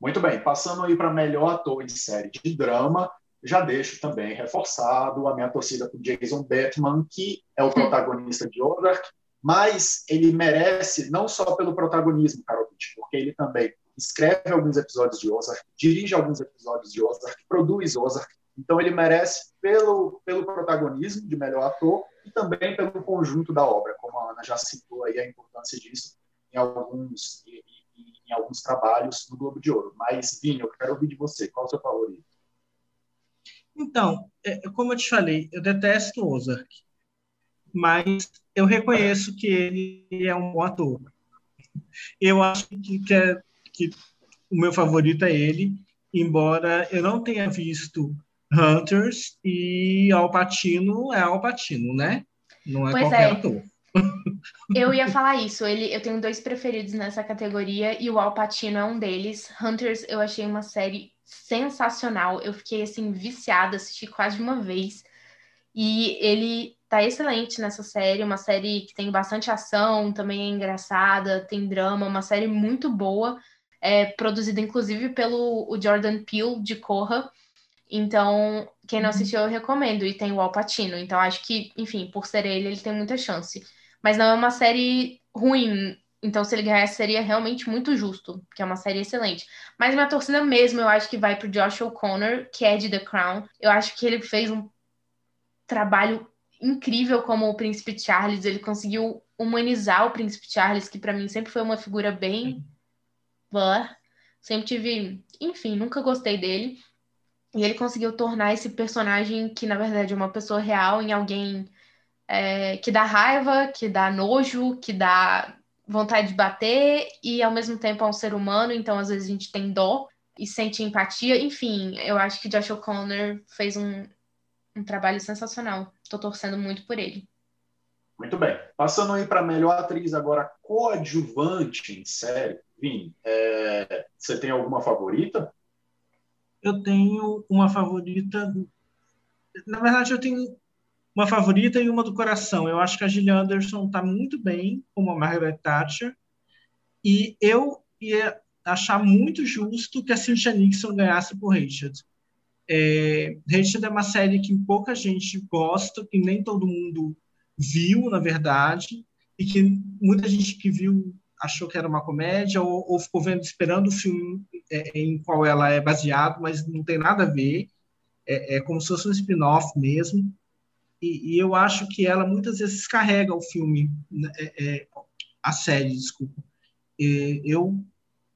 Muito bem, passando aí para melhor ator de série de drama, já deixo também reforçado a minha torcida para Jason Bateman, que é o protagonista de Ozark, mas ele merece não só pelo protagonismo, Carol porque ele também escreve alguns episódios de Ozark, dirige alguns episódios de Ozark, produz Ozark, então ele merece pelo, pelo protagonismo de melhor ator e também pelo conjunto da obra, como a Ana já citou aí a importância disso em alguns, em, em alguns trabalhos no Globo de Ouro. Mas, Vini, eu quero ouvir de você. Qual é o seu favorito? Então, é, como eu te falei, eu detesto Ozark, mas eu reconheço que ele é um bom ator. Eu acho que, que, é, que o meu favorito é ele, embora eu não tenha visto Hunters e Alpatino é Alpatino, né? Não é pois qualquer é. ator. Eu ia falar isso. Ele, eu tenho dois preferidos nessa categoria e o Alpatino é um deles. Hunters eu achei uma série sensacional. Eu fiquei assim viciada, assisti quase de uma vez. E ele tá excelente nessa série, uma série que tem bastante ação, também é engraçada, tem drama, uma série muito boa, é produzida inclusive pelo o Jordan Peele de Corra. Então, quem não uhum. assistiu, eu recomendo. E tem o Al Pacino. Então, acho que, enfim, por ser ele, ele tem muita chance. Mas não é uma série ruim. Então, se ele ganhar, seria realmente muito justo, que é uma série excelente. Mas minha torcida mesmo, eu acho que vai pro Josh O'Connor, que é de The Crown. Eu acho que ele fez um trabalho incrível como o Príncipe Charles. Ele conseguiu humanizar o Príncipe Charles, que para mim sempre foi uma figura bem. Blur. Sempre tive. Enfim, nunca gostei dele. E ele conseguiu tornar esse personagem, que na verdade é uma pessoa real, em alguém é, que dá raiva, que dá nojo, que dá vontade de bater, e ao mesmo tempo é um ser humano, então às vezes a gente tem dó e sente empatia. Enfim, eu acho que Josh O'Connor fez um, um trabalho sensacional. Estou torcendo muito por ele. Muito bem. Passando aí para a melhor atriz agora coadjuvante em série. Vini, é, você tem alguma favorita? eu tenho uma favorita. Na verdade, eu tenho uma favorita e uma do coração. Eu acho que a Gillian Anderson está muito bem como a Margaret Thatcher. E eu ia achar muito justo que a Cynthia Nixon ganhasse por Richard. É, Richard é uma série que pouca gente gosta, que nem todo mundo viu, na verdade, e que muita gente que viu achou que era uma comédia ou, ou ficou vendo, esperando o filme é, em qual ela é baseado, mas não tem nada a ver. É, é como se fosse um spin-off mesmo. E, e, eu acho que ela muitas vezes carrega o filme, né, é, é, a série, desculpa. eu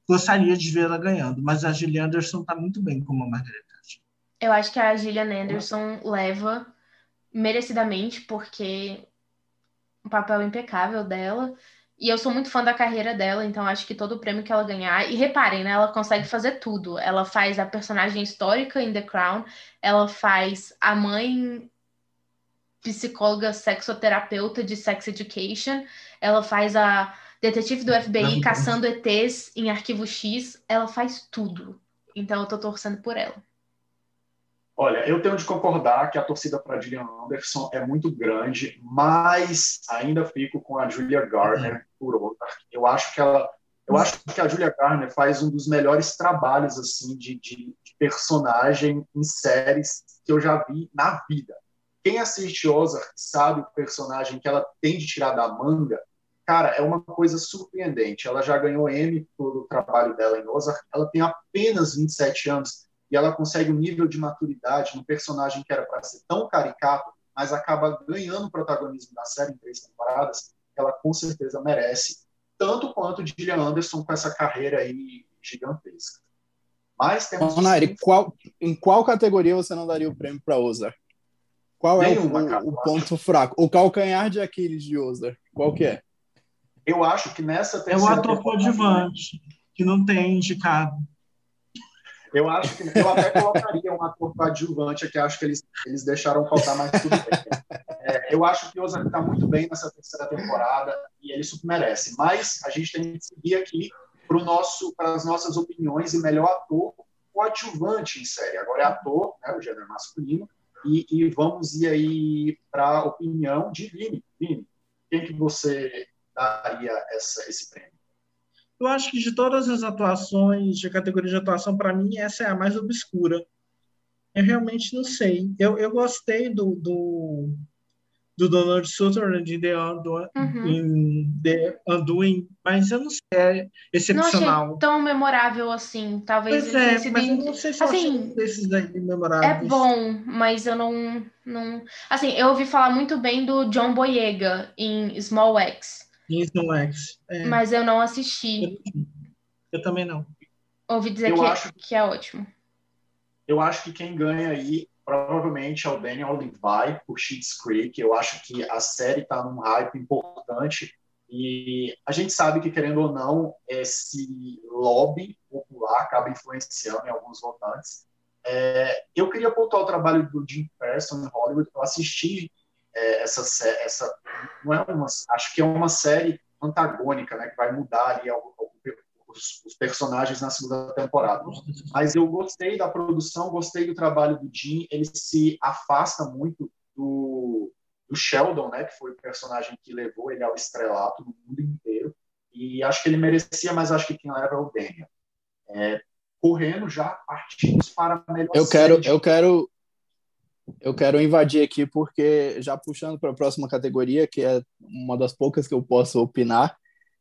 gostaria de vê-la ganhando, mas a Gillian Anderson está muito bem como a Margaret Thatcher. Eu acho que a Gillian Anderson leva merecidamente, porque o papel impecável dela. E eu sou muito fã da carreira dela, então acho que todo o prêmio que ela ganhar. E reparem, né? Ela consegue fazer tudo. Ela faz a personagem histórica em The Crown, ela faz a mãe psicóloga sexoterapeuta de Sex Education, ela faz a detetive do FBI Não, caçando ETs em Arquivo X, ela faz tudo. Então eu tô torcendo por ela. Olha, eu tenho de concordar que a torcida para Gillian Anderson é muito grande, mas ainda fico com a Julia Garner uhum. por outra. Eu acho que ela, eu acho que a Julia Garner faz um dos melhores trabalhos assim de, de, de personagem em séries que eu já vi na vida. Quem assiste Ozark sabe o personagem que ela tem de tirar da manga. Cara, é uma coisa surpreendente. Ela já ganhou Emmy pelo trabalho dela em Ozark. Ela tem apenas 27 anos e ela consegue um nível de maturidade no personagem que era para ser tão caricato, mas acaba ganhando protagonismo na série em três temporadas, ela com certeza merece, tanto quanto Gillian Anderson com essa carreira aí gigantesca. Mas temos. Nairi, qual, em qual categoria você não daria o prêmio para Ozark? Qual Nenhuma, é o, o, o ponto fraco? O calcanhar de Aquiles de Ozark, qual que é? Eu acho que nessa terceira... É o ator coadjuvante, que não tem indicado. Eu acho que eu até colocaria um ator coadjuvante que acho que eles, eles deixaram faltar mais tudo bem. É, eu acho que o Ozark está muito bem nessa terceira temporada e ele super merece. Mas a gente tem que seguir aqui para as nossas opiniões e melhor ator coadjuvante em série. Agora é ator, né, o gênero masculino, e, e vamos ir aí para a opinião de Vini. Vini, quem que você daria essa, esse prêmio? Eu acho que de todas as atuações de categoria de atuação, para mim, essa é a mais obscura. Eu realmente não sei. Eu, eu gostei do, do, do Donald Sutherland de The, Undoing, uhum. The Undoing, mas eu não sei, é excepcional. Não achei tão memorável assim. Talvez pois é, mas eu não sei se assim, desses aí memoráveis. É bom, mas eu não, não... Assim, eu ouvi falar muito bem do John Boyega em Small X. Small X. É. Mas eu não assisti. Eu, eu também não. Ouvi dizer que, acho, que é ótimo. Eu acho que quem ganha aí provavelmente é o Daniel Levi por Schitt's Creek. Eu acho que a série está num hype importante e a gente sabe que, querendo ou não, esse lobby popular acaba influenciando em alguns votantes. É, eu queria pontuar o trabalho do Jim Person em Hollywood. Eu assisti é, essa, essa é acho que é uma série antagônica, né, que vai mudar ali os, os, personagens na segunda temporada. Mas eu gostei da produção, gostei do trabalho do Jim. Ele se afasta muito do, do Sheldon, né, que foi o personagem que levou ele ao estrelato no mundo inteiro. E acho que ele merecia, mas acho que quem leva é o Daniel. É, correndo já partimos para a melhor eu quero, eu quero eu quero invadir aqui porque já puxando para a próxima categoria, que é uma das poucas que eu posso opinar,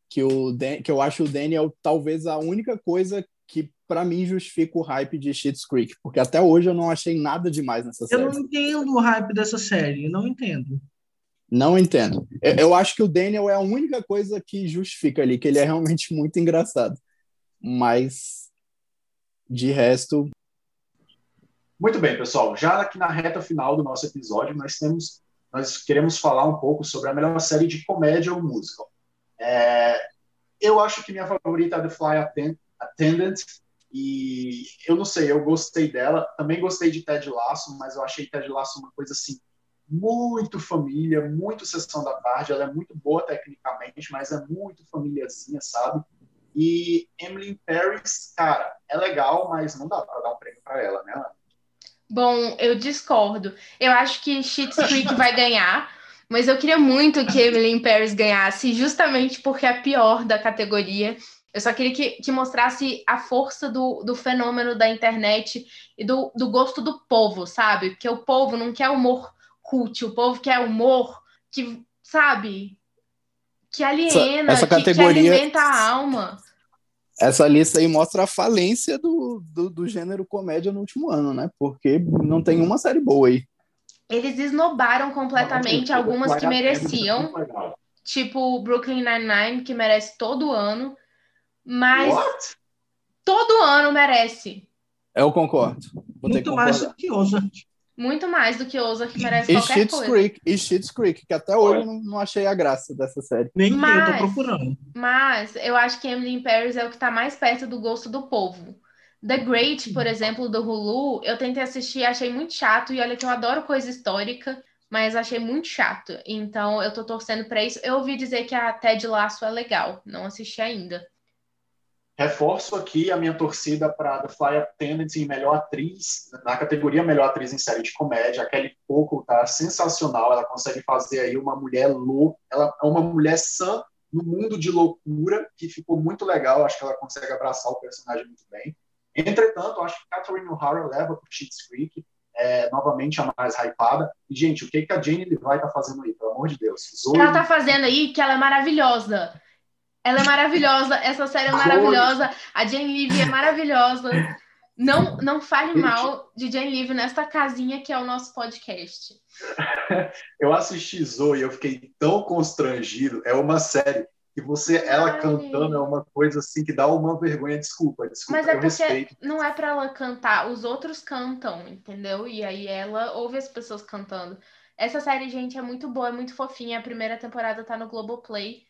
que o Dan, que eu acho o Daniel talvez a única coisa que para mim justifica o hype de Schitt's Creek, porque até hoje eu não achei nada demais nessa série. Eu não entendo o hype dessa série, não entendo. Não entendo. Eu, eu acho que o Daniel é a única coisa que justifica ali, que ele é realmente muito engraçado. Mas de resto, muito bem, pessoal. Já aqui na reta final do nosso episódio, nós temos, nós queremos falar um pouco sobre a melhor série de comédia ou musical. É, eu acho que minha favorita é The Fly Attendant, e eu não sei, eu gostei dela. Também gostei de Ted Lasso, mas eu achei Ted Lasso uma coisa assim muito família, muito sessão da tarde. Ela é muito boa tecnicamente, mas é muito famíliazinha, sabe? E Emily Paris, cara, é legal, mas não dá para dar um prêmio para ela, né? Bom, eu discordo. Eu acho que Schitt's Creek vai ganhar, mas eu queria muito que Emily Paris ganhasse, justamente porque é a pior da categoria. Eu só queria que, que mostrasse a força do, do fenômeno da internet e do, do gosto do povo, sabe? Porque o povo não quer humor cult, o povo quer humor que, sabe, que aliena, essa, essa categoria... que, que alimenta a alma essa lista aí mostra a falência do, do, do, gênero comédia no último ano, né? Porque não tem uma série boa aí. Eles esnobaram completamente algumas que mereciam, tipo Brooklyn Nine-Nine, que merece todo ano. Mas What? todo ano merece. Eu concordo. Vou Muito mais do que Ozark. Muito mais do que Ozark merece E qualquer Schitt's coisa. Creek, e Schitt's Creek, que até hoje eu não, não achei a graça dessa série. Nem eu Mas- tô procurando. Mas eu acho que Emily in Paris é o que tá mais perto do gosto do povo. The Great, por exemplo, do Hulu, eu tentei assistir, achei muito chato, e olha que eu adoro coisa histórica, mas achei muito chato. Então eu tô torcendo pra isso. Eu ouvi dizer que a Ted Lasso é legal, não assisti ainda. Reforço aqui a minha torcida para The Fly Attendant em melhor atriz, na categoria melhor atriz em série de comédia. A Kelly Coco tá sensacional, ela consegue fazer aí uma mulher louca, ela é uma mulher sã no mundo de loucura, que ficou muito legal, acho que ela consegue abraçar o personagem muito bem. Entretanto, acho que Catherine O'Hara leva para Schitt's Creek, é, novamente a mais hypada. E, gente, o que, que a Jane Levi tá fazendo aí, pelo amor de Deus? Zoe, Ela tá fazendo aí que ela é maravilhosa. Ela é maravilhosa, essa série é maravilhosa, a Jane Levy é maravilhosa. Não, não fale mal de Jane Levy nesta casinha que é o nosso podcast. Eu assisti Zoe e eu fiquei tão constrangido. É uma série que você, ela Ai. cantando é uma coisa assim que dá uma vergonha. Desculpa, desculpa, Mas é porque respeito. não é pra ela cantar, os outros cantam, entendeu? E aí ela ouve as pessoas cantando. Essa série, gente, é muito boa, é muito fofinha. A primeira temporada tá no Globoplay.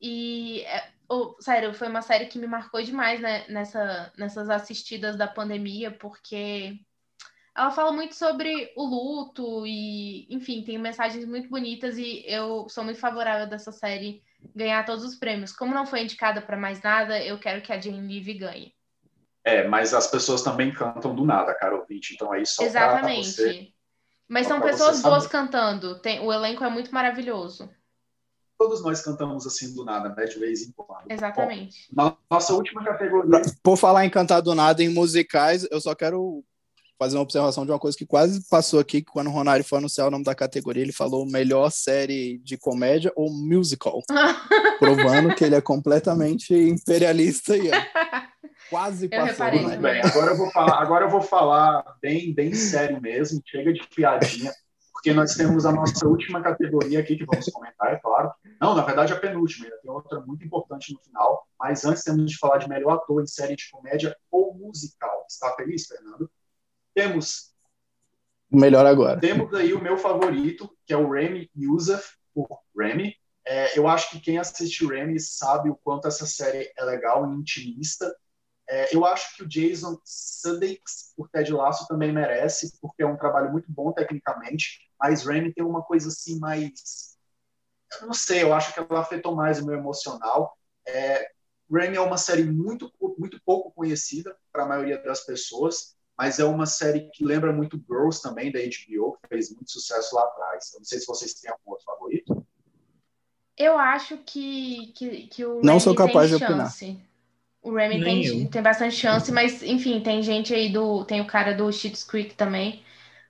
E, oh, sério, foi uma série que me marcou demais né, nessa, nessas assistidas da pandemia, porque ela fala muito sobre o luto e, enfim, tem mensagens muito bonitas e eu sou muito favorável dessa série ganhar todos os prêmios. Como não foi indicada pra mais nada, eu quero que a Jane Levy ganhe. É, mas as pessoas também cantam do nada, cara ouvinte. Então aí só pra Exatamente. você. Mas são pessoas boas cantando. Tem, o elenco é muito maravilhoso. Todos nós cantamos assim do nada, né? De vez em quando. Exatamente. Bom, nossa última categoria. Por falar em cantar do nada em musicais, eu só quero fazer uma observação de uma coisa que quase passou aqui, que quando o Ronário foi anunciar o nome da categoria, ele falou melhor série de comédia ou musical, provando que ele é completamente imperialista e ó, quase Eu passou. reparei Ronário. bem, agora eu vou falar, agora eu vou falar bem, bem sério mesmo, chega de piadinha, porque nós temos a nossa última categoria aqui que vamos comentar, é claro. Não, na verdade a penúltima, ainda tem outra muito importante no final, mas antes temos de falar de melhor ator em série de comédia ou musical. Está feliz, Fernando? Temos Melhor agora. temos aí o meu favorito, que é o Remy Youssef, por Remy. É, eu acho que quem assiste Remy sabe o quanto essa série é legal e intimista. É, eu acho que o Jason Sudeikis, por Ted Lasso, também merece, porque é um trabalho muito bom tecnicamente, mas Remy tem uma coisa assim mais... Eu não sei, eu acho que ela afetou mais o meu emocional. É, Remy é uma série muito, muito pouco conhecida para a maioria das pessoas, mas é uma série que lembra muito Girls também, da HBO, que fez muito sucesso lá atrás. Eu não sei se vocês têm algum outro favorito. Eu acho que, que, que o Não Remy sou capaz tem de opinar. chance. O Remy Nem tem, eu. tem bastante chance, mas enfim, tem gente aí do. Tem o cara do Schitt's Creek também.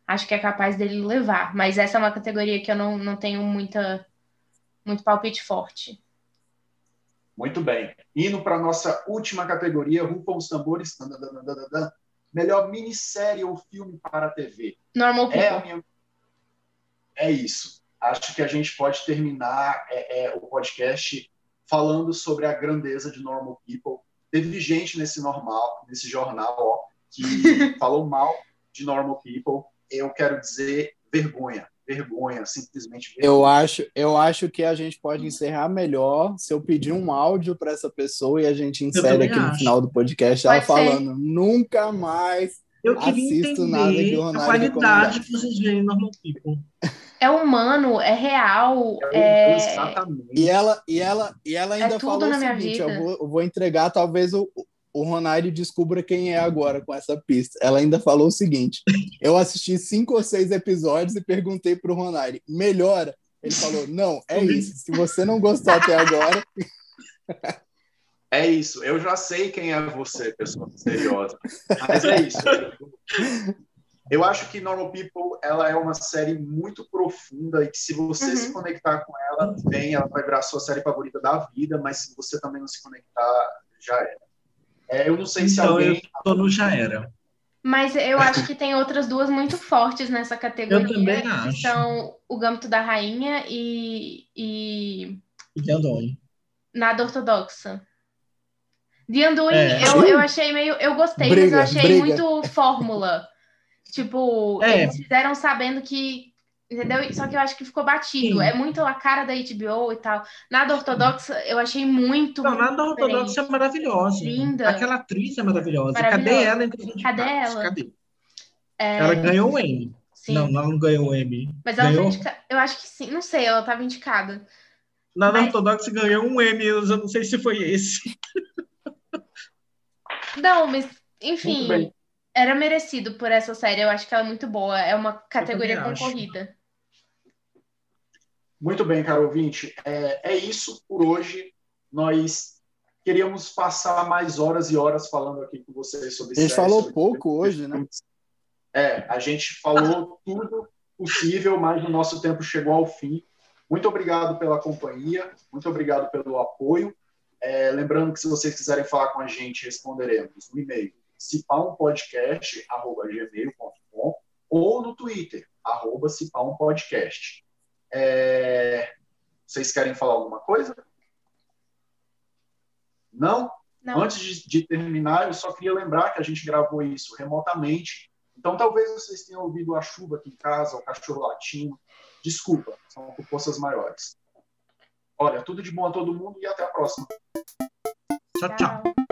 Acho que é capaz dele levar. Mas essa é uma categoria que eu não, não tenho muita, muito palpite forte. Muito bem. Indo para a nossa última categoria, rufam os tambores. Dan, dan, dan, dan, dan, dan. Melhor minissérie ou filme para a TV. Normal People. É, minha... é isso. Acho que a gente pode terminar é, é, o podcast falando sobre a grandeza de Normal People. Teve gente nesse normal, nesse jornal, ó, que falou mal de Normal People. Eu quero dizer vergonha, vergonha, simplesmente vergonha. Eu acho, eu acho que a gente pode encerrar melhor se eu pedir um áudio para essa pessoa e a gente insere aqui no acho. final do podcast ela falando nunca mais Eu queria Assisto nada que entender o a Ronário qualidade que vocês veem em Normal People. É humano, é real. É, É... Exatamente. E ela, e ela, e ela ainda É tudo falou na o minha seguinte: vida. eu vou, eu vou entregar, talvez o, o Ronaldo descubra quem é agora com essa pista. Ela ainda falou o seguinte: eu assisti cinco ou seis episódios e perguntei pro Ronaldo, melhora? Ele falou: não, é isso. Se você não gostou até agora, É isso. Eu já sei quem é você, pessoa misteriosa. Mas é isso. Eu acho que Normal People ela é uma série muito profunda e que se você Uhum. se conectar com ela, bem, ela vai virar a sua série favorita da vida, mas se você também não se conectar, já era. É, eu não sei se Então alguém. eu tô no já era. Mas eu acho que tem outras duas muito fortes nessa categoria. Eu também que acho. são o Gâmbito da Rainha e, e E Andoni. Nada Ortodoxa. The Undoing, é. eu, eu achei meio. Eu gostei, briga, mas eu achei briga. muito fórmula. tipo, é. eles fizeram sabendo que. Entendeu? Só que eu acho que ficou batido. Sim. É muito a cara da HBO e tal. Nada ortodoxa, eu achei muito. Não, nada ortodoxa é maravilhosa. Linda. Aquela atriz é maravilhosa. maravilhosa. Cadê ela entre Cadê ela? Cadê? É... Ela ganhou o Emmy. Sim. Não, ela não ganhou o Emmy. Mas ela ganhou... Indica... Eu acho que sim. Não sei, ela estava indicada. Nada Mas... ortodoxa ganhou um Emmy, eu não sei se foi esse. Não, mas, enfim, era merecido por essa série. Eu acho que ela é muito boa. É uma categoria concorrida. Muito bem, caro ouvinte. É, é isso por hoje. Nós queríamos passar mais horas e horas falando aqui com vocês sobre A gente falou pouco hoje, né? É, a gente falou tudo possível, mas o nosso tempo chegou ao fim. Muito obrigado pela companhia, muito obrigado pelo apoio. É, lembrando que se vocês quiserem falar com a gente, responderemos no e-mail cipaumpodcast.gmail.com ou no Twitter, arroba cipaumpodcast. É, vocês querem falar alguma coisa? Não? Não. Antes de, de, terminar, eu só queria lembrar que a gente gravou isso remotamente. Então, talvez vocês tenham ouvido a chuva aqui em casa, o cachorro latindo. Desculpa, são por forças maiores. Olha, tudo de bom a todo mundo e até a próxima. Tchau, tchau.